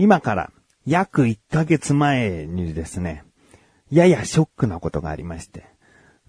今から約1ヶ月前にですね、ややショックなことがありまして。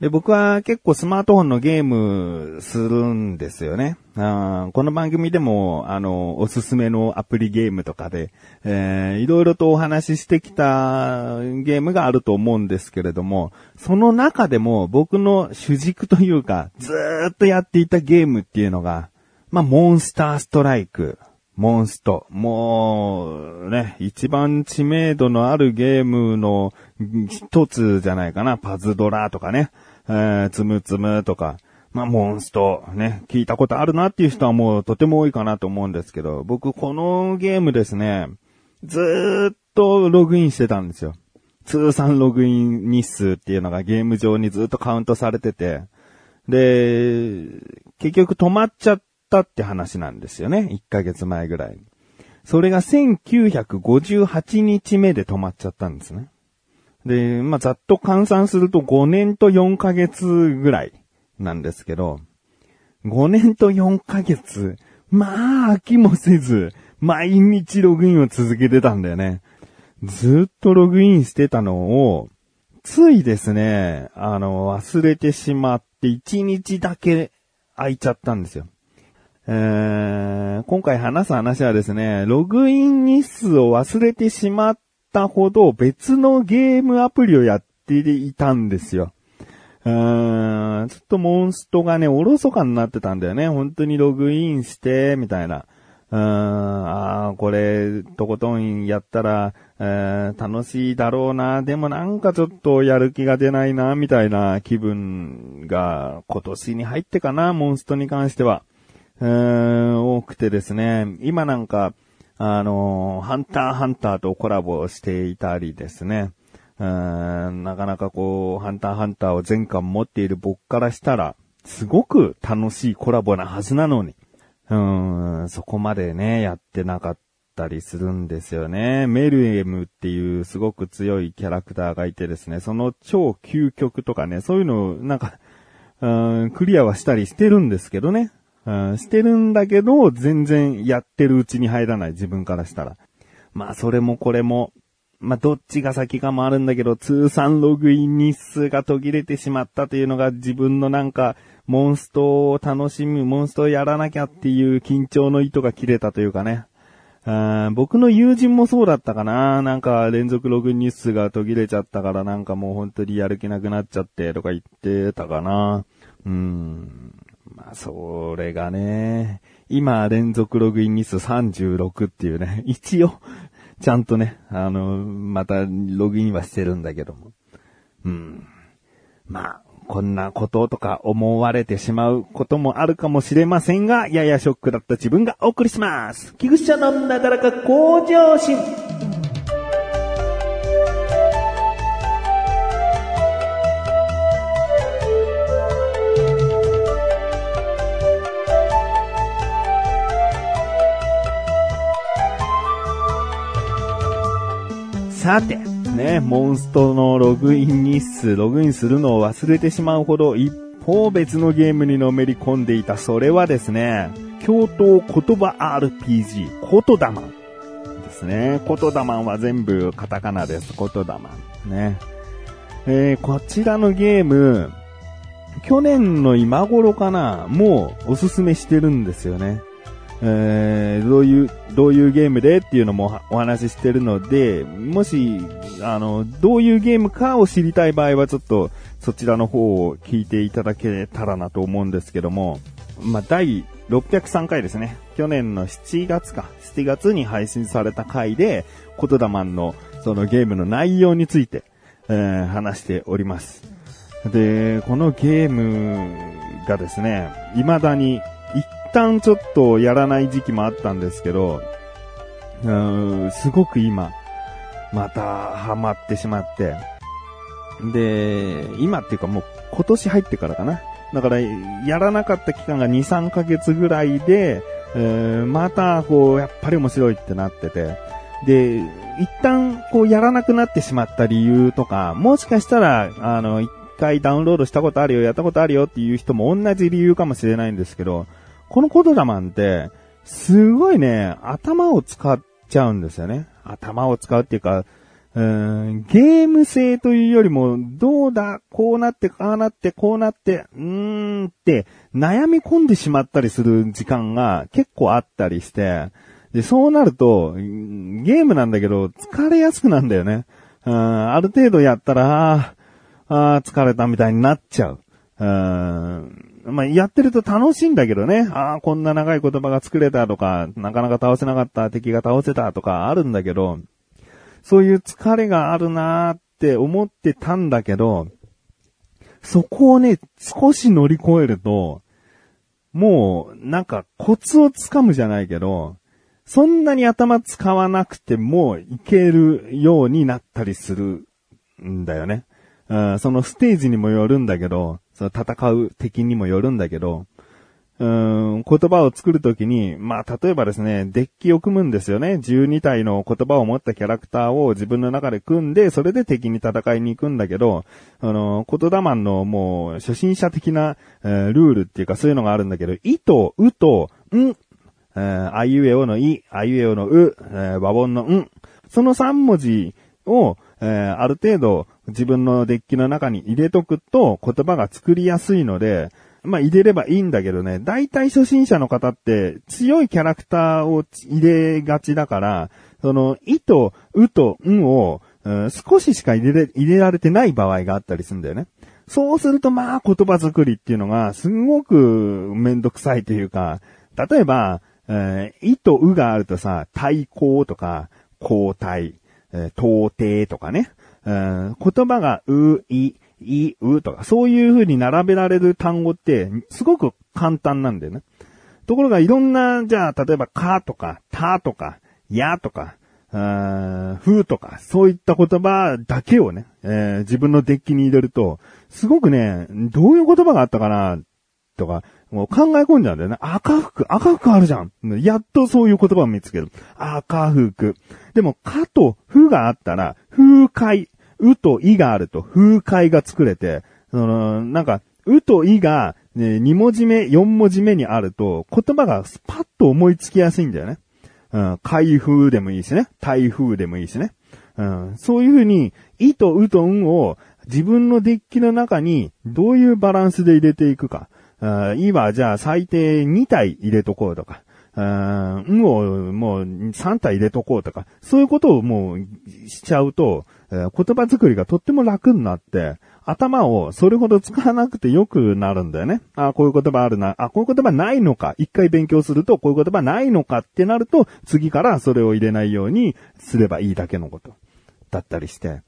で、僕は結構スマートフォンのゲームするんですよね。あこの番組でも、あの、おすすめのアプリゲームとかで、えー、いろいろとお話ししてきたゲームがあると思うんですけれども、その中でも僕の主軸というか、ずっとやっていたゲームっていうのが、まあ、モンスターストライク、モンスト。もう、ね、一番知名度のあるゲームの一つじゃないかな。パズドラとかね。えー、つむつむとか、まあ、モンスト、ね、聞いたことあるなっていう人はもうとても多いかなと思うんですけど、僕このゲームですね、ずーっとログインしてたんですよ。通算ログイン日数っていうのがゲーム上にずっとカウントされてて、で、結局止まっちゃったって話なんですよね。1ヶ月前ぐらい。それが1958日目で止まっちゃったんですね。で、まあ、ざっと換算すると5年と4ヶ月ぐらいなんですけど、5年と4ヶ月、まあ、飽きもせず、毎日ログインを続けてたんだよね。ずっとログインしてたのを、ついですね、あの、忘れてしまって1日だけ空いちゃったんですよ。え、今回話す話はですね、ログイン日数を忘れてしまったほど別のゲームアプリをやっていたんですよ。うーん、ちょっとモンストがね、おろそかになってたんだよね。本当にログインして、みたいな。うーん、ああ、これ、とことんやったら、えー、楽しいだろうな。でもなんかちょっとやる気が出ないな、みたいな気分が今年に入ってかな、モンストに関しては。うーん、多くてですね。今なんか、あの、ハンターハンターとコラボしていたりですね。うんなかなかこう、ハンターハンターを全巻持っている僕からしたら、すごく楽しいコラボなはずなのに、うん、そこまでね、やってなかったりするんですよね。メルエムっていうすごく強いキャラクターがいてですね、その超究極とかね、そういうのをなんか、うん、クリアはしたりしてるんですけどね。うん、してるんだけど、全然やってるうちに入らない自分からしたら。まあ、それもこれも、まあ、どっちが先かもあるんだけど、通算ログイン日数が途切れてしまったというのが自分のなんか、モンストを楽しむ、モンストをやらなきゃっていう緊張の糸が切れたというかね。僕の友人もそうだったかななんか連続ログイン日数が途切れちゃったからなんかもう本当にやる気なくなっちゃってとか言ってたかなうん。まあ、それがね、今連続ログイン日数36っていうね、一応、ちゃんとね、あの、またログインはしてるんだけども。うん。まあ、こんなこととか思われてしまうこともあるかもしれませんが、ややショックだった自分がお送りします。菊池のなだらか向上心。さて、ね、モンストのログイン日数、ログインするのを忘れてしまうほど、一方別のゲームにのめり込んでいた、それはですね、京都言葉 RPG、言霊ですね。言霊は全部カタカナです。言霊。ね。えー、こちらのゲーム、去年の今頃かな、もうおすすめしてるんですよね。えー、どういう、どういうゲームでっていうのもお話ししてるので、もし、あの、どういうゲームかを知りたい場合はちょっとそちらの方を聞いていただけたらなと思うんですけども、まあ、第603回ですね。去年の7月か、7月に配信された回で、コトダマンのそのゲームの内容について、えー、話しております。で、このゲームがですね、未だに旦ちょっとやらない時期もあったんですけど、うーん、すごく今、またハマってしまって。で、今っていうかもう今年入ってからかな。だから、やらなかった期間が2、3ヶ月ぐらいで、えー、また、こう、やっぱり面白いってなってて。で、一旦、こう、やらなくなってしまった理由とか、もしかしたら、あの、一回ダウンロードしたことあるよ、やったことあるよっていう人も同じ理由かもしれないんですけど、このコドラマンって、すごいね、頭を使っちゃうんですよね。頭を使うっていうか、うーんゲーム性というよりも、どうだ、こうなって、ああなって、こうなって、うーんって悩み込んでしまったりする時間が結構あったりして、で、そうなると、ゲームなんだけど、疲れやすくなんだよね。うん、ある程度やったら、ああ、疲れたみたいになっちゃう。うん、まあ、やってると楽しいんだけどね。ああ、こんな長い言葉が作れたとか、なかなか倒せなかった敵が倒せたとかあるんだけど、そういう疲れがあるなーって思ってたんだけど、そこをね、少し乗り越えると、もう、なんかコツをつかむじゃないけど、そんなに頭使わなくてもいけるようになったりするんだよね。そのステージにもよるんだけど、その戦う敵にもよるんだけど、言葉を作るときに、まあ、例えばですね、デッキを組むんですよね。12体の言葉を持ったキャラクターを自分の中で組んで、それで敵に戦いに行くんだけど、あの、言霊のもう、初心者的な、えー、ルールっていうかそういうのがあるんだけど、いと、うと、ん、えー、あいうえおのい、あいうえおのう、えー、和音のん。その3文字を、えー、ある程度自分のデッキの中に入れとくと言葉が作りやすいので、まあ入れればいいんだけどね、大体初心者の方って強いキャラクターを入れがちだから、その、いと、うと、んを、うん、少ししか入れ入れられてない場合があったりするんだよね。そうするとまあ言葉作りっていうのがすごくめんどくさいというか、例えば、えー、いとうがあるとさ、対抗とか、交代、えー、到底とかね、えー、言葉がう、い、い、うとか、そういう風に並べられる単語って、すごく簡単なんだよね。ところがいろんな、じゃあ、例えば、かとか、たとか、やとか、ふとか、そういった言葉だけをね、えー、自分のデッキに入れると、すごくね、どういう言葉があったかな、とか、もう考え込んじゃうんだよね。赤服、赤服あるじゃん。やっとそういう言葉を見つける。赤服。でも、かとふがあったら、風海。うといがあると風海が作れて、その、なんか、うといが、ね、2文字目、4文字目にあると、言葉がスパッと思いつきやすいんだよね。うん、開封でもいいしね。台風でもいいしね。うん、そういうふうに、いとうとんを自分のデッキの中にどういうバランスで入れていくか。あいいわ、じゃあ最低2体入れとこうとか。うん、をもう3体入れとこうとか。そういうことをもうしちゃうと、え、言葉作りがとっても楽になって、頭をそれほど使わなくてよくなるんだよね。あ、こういう言葉あるな。あ、こういう言葉ないのか。一回勉強すると、こういう言葉ないのかってなると、次からそれを入れないようにすればいいだけのこと。だったりして。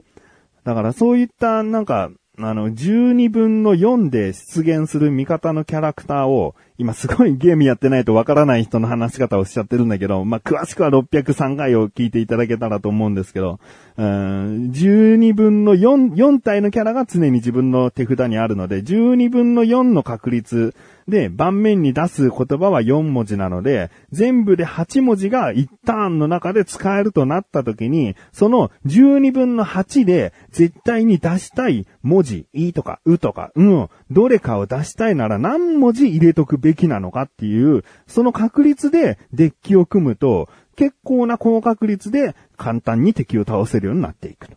だからそういった、なんか、あの、12分の4で出現する味方のキャラクターを、今すごいゲームやってないとわからない人の話し方をしちゃってるんだけど、まあ、詳しくは603回を聞いていただけたらと思うんですけど、うん、12分の4、4体のキャラが常に自分の手札にあるので、12分の4の確率で、盤面に出す言葉は4文字なので、全部で8文字が1ターンの中で使えるとなった時に、その12分の8で絶対に出したい文字、いとか、うとか、うん、どれかを出したいなら何文字入れとくべききなのかっていう、その確率でデッキを組むと、結構な高確率で簡単に敵を倒せるようになっていくと。っ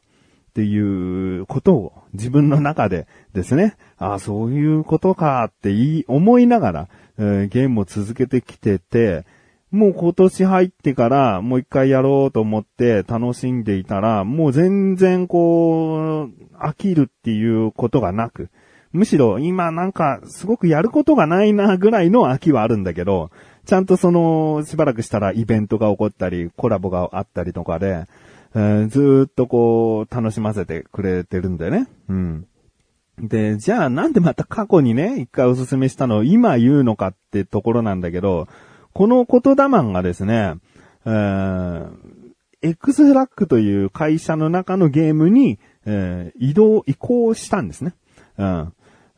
ていうことを自分の中でですね、ああ、そういうことかって言い、思いながら、えー、ゲームを続けてきてて、もう今年入ってからもう一回やろうと思って楽しんでいたら、もう全然こう、飽きるっていうことがなく、むしろ今なんかすごくやることがないなぐらいの飽きはあるんだけど、ちゃんとその、しばらくしたらイベントが起こったり、コラボがあったりとかで、えー、ずっとこう、楽しませてくれてるんだよね。うん。で、じゃあなんでまた過去にね、一回おすすめしたのを今言うのかってところなんだけど、この言霊がですね、えー、X フラッグという会社の中のゲームに、えー、移動、移行したんですね。うん。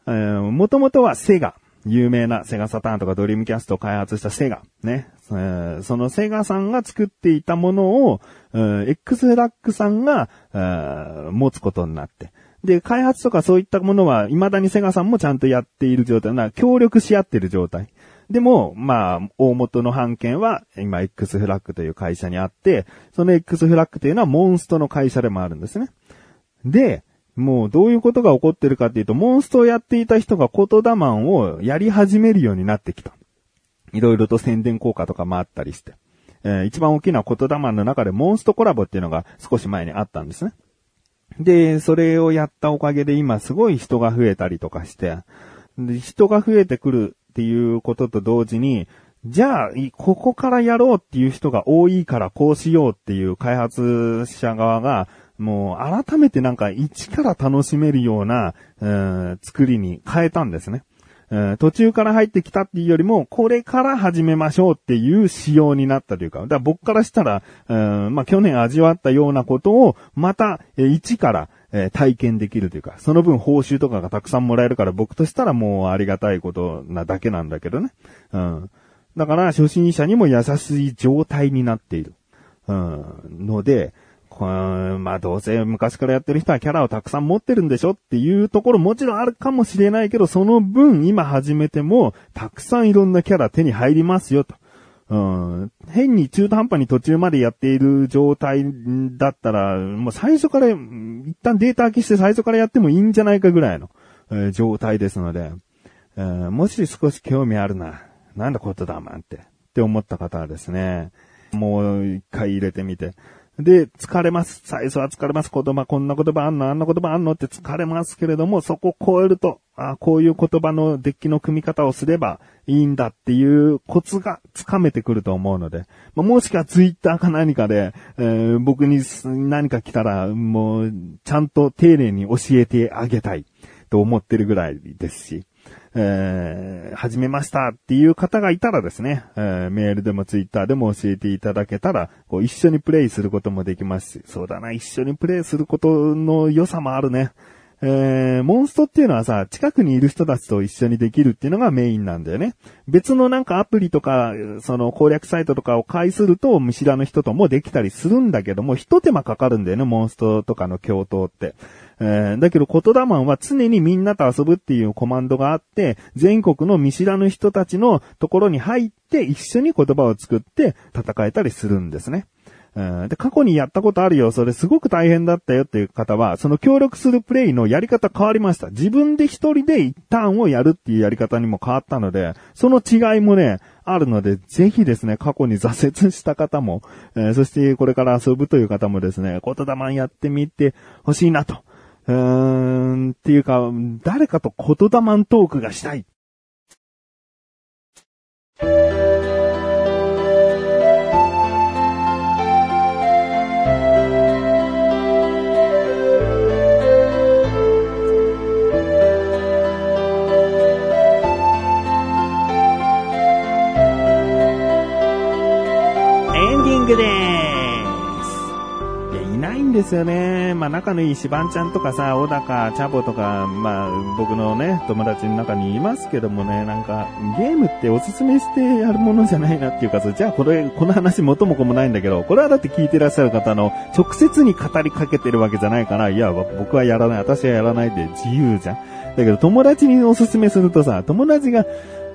えー、もともとはセガ。有名なセガサターンとかドリームキャストを開発したセガ。ね。えー、そのセガさんが作っていたものを、えー、X ラックさんが、えー、持つことになって。で、開発とかそういったものは、未だにセガさんもちゃんとやっている状態な、協力し合ってる状態。でも、まあ、大元の版権は今 X フラッグという会社にあって、その X フラッグというのはモンストの会社でもあるんですね。で、もうどういうことが起こってるかっていうと、モンストをやっていた人がコトダマンをやり始めるようになってきた。いろいろと宣伝効果とかもあったりして。えー一番大きなコトダマンの中でモンストコラボっていうのが少し前にあったんですね。で、それをやったおかげで今すごい人が増えたりとかして、で人が増えてくるっていうことと同時に、じゃあ、ここからやろうっていう人が多いからこうしようっていう開発者側が、もう改めてなんか一から楽しめるような、うん作りに変えたんですね。うん途中から入ってきたっていうよりも、これから始めましょうっていう仕様になったというか、だから僕からしたら、うんまあ、去年味わったようなことを、また、えー一から、えー体験できるというか、その分報酬とかがたくさんもらえるから、僕としたらもうありがたいことなだけなんだけどね。うん。だから、初心者にも優しい状態になっている。うん。ので、まあどうせ昔からやってる人はキャラをたくさん持ってるんでしょっていうところもちろんあるかもしれないけど、その分今始めてもたくさんいろんなキャラ手に入りますよと。うん、変に中途半端に途中までやっている状態だったら、もう最初から、一旦データ空きして最初からやってもいいんじゃないかぐらいの、えー状態ですので、えーもし少し興味あるな、なんだことだマンって、って思った方はですね、もう一回入れてみて。で、疲れます。最初は疲れます。言葉、こんな言葉あんの、あんな言葉あんの？って疲れますけれども、そこを超えると、あこういう言葉のデッキの組み方をすればいいんだっていうコツがつかめてくると思うので、まあ、もしくはツイッターか何かで、えー僕に何か来たら、もう、ちゃんと丁寧に教えてあげたいと思ってるぐらいですし、えー始めましたっていう方がいたらですね、えーメールでもツイッターでも教えていただけたら、こう一緒にプレイすることもできますし、そうだな、一緒にプレイすることの良さもあるね。えー、モンストっていうのはさ、近くにいる人たちと一緒にできるっていうのがメインなんだよね。別のなんかアプリとか、その攻略サイトとかを介すると見知らぬ人ともできたりするんだけども、一手間かかるんだよね、モンストとかの共闘って。えーだけど、コトダマンは常にみんなと遊ぶっていうコマンドがあって、全国の見知らぬ人たちのところに入って一緒に言葉を作って戦えたりするんですね。で、過去にやったことあるよ、それすごく大変だったよっていう方は、その協力するプレイのやり方変わりました。自分で一人で一旦をやるっていうやり方にも変わったので、その違いもね、あるので、ぜひですね、過去に挫折した方も、えーそしてこれから遊ぶという方もですね、言霊やってみてほしいなと。うーん、っていうか、誰かと言霊トークがしたい。エンディングでーす。いや、いないんですよね。のいいシバンちゃんとかさ、小高、チャボとか、まあ、僕のね、友達の中にいますけどもね、なんか、ゲームっておすすめしてやるものじゃないなっていうかさ、じゃあこれ、この話元も子もないんだけど、これはだって聞いてらっしゃる方の、直接に語りかけてるわけじゃないから、いや、僕はやらない、私はやらないで自由じゃん。だけど、友達におすすめするとさ、友達が、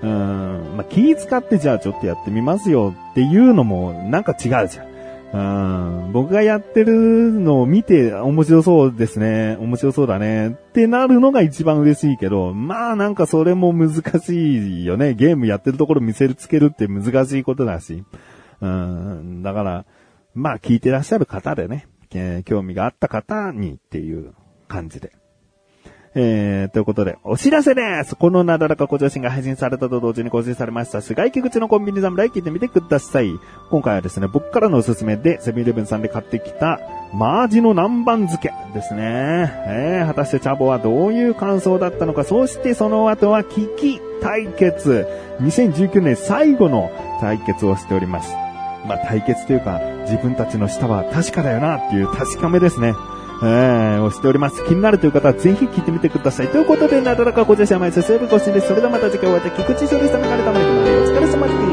うん、まあ、気使ってじゃあちょっとやってみますよっていうのもなんか違うじゃん。うん、僕がやってるのを見て面白そうですね。面白そうだね。ってなるのが一番嬉しいけど、まあなんかそれも難しいよね。ゲームやってるところ見せつけるって難しいことだし。うん、だから、まあ聞いてらっしゃる方でね、えー興味があった方にっていう感じで。えー、ということで、お知らせですこのなだらかご上心が配信されたと同時に更新されました、菅池口のコンビニ侍聞いてみてください。今回はですね、僕からのおすすめで、セブンイレブンさんで買ってきた、マージの南蛮漬けですね。えー、果たしてチャボはどういう感想だったのか、そしてその後は危機対決。2019年最後の対決をしております。まあ対決というか、自分たちの舌は確かだよなっていう確かめですね。えー、をしております。気になるという方はぜひ聞いてみてください。ということで、なだらかご自身は毎週水曜日更新です。それではまた次回お会いでき、菊池処理したメガネたまりお疲れ様です。